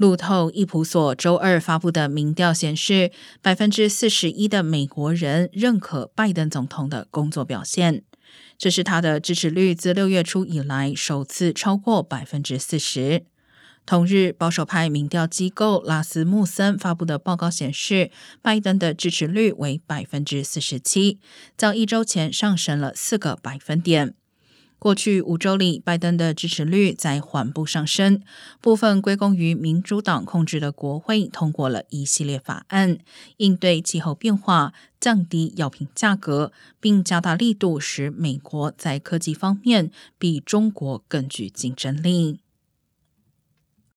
路透伊普所周二发布的民调显示，百分之四十一的美国人认可拜登总统的工作表现，这是他的支持率自六月初以来首次超过百分之四十。同日，保守派民调机构拉斯穆森发布的报告显示，拜登的支持率为百分之四十七，较一周前上升了四个百分点。过去五周里，拜登的支持率在缓步上升，部分归功于民主党控制的国会通过了一系列法案，应对气候变化、降低药品价格，并加大力度，使美国在科技方面比中国更具竞争力。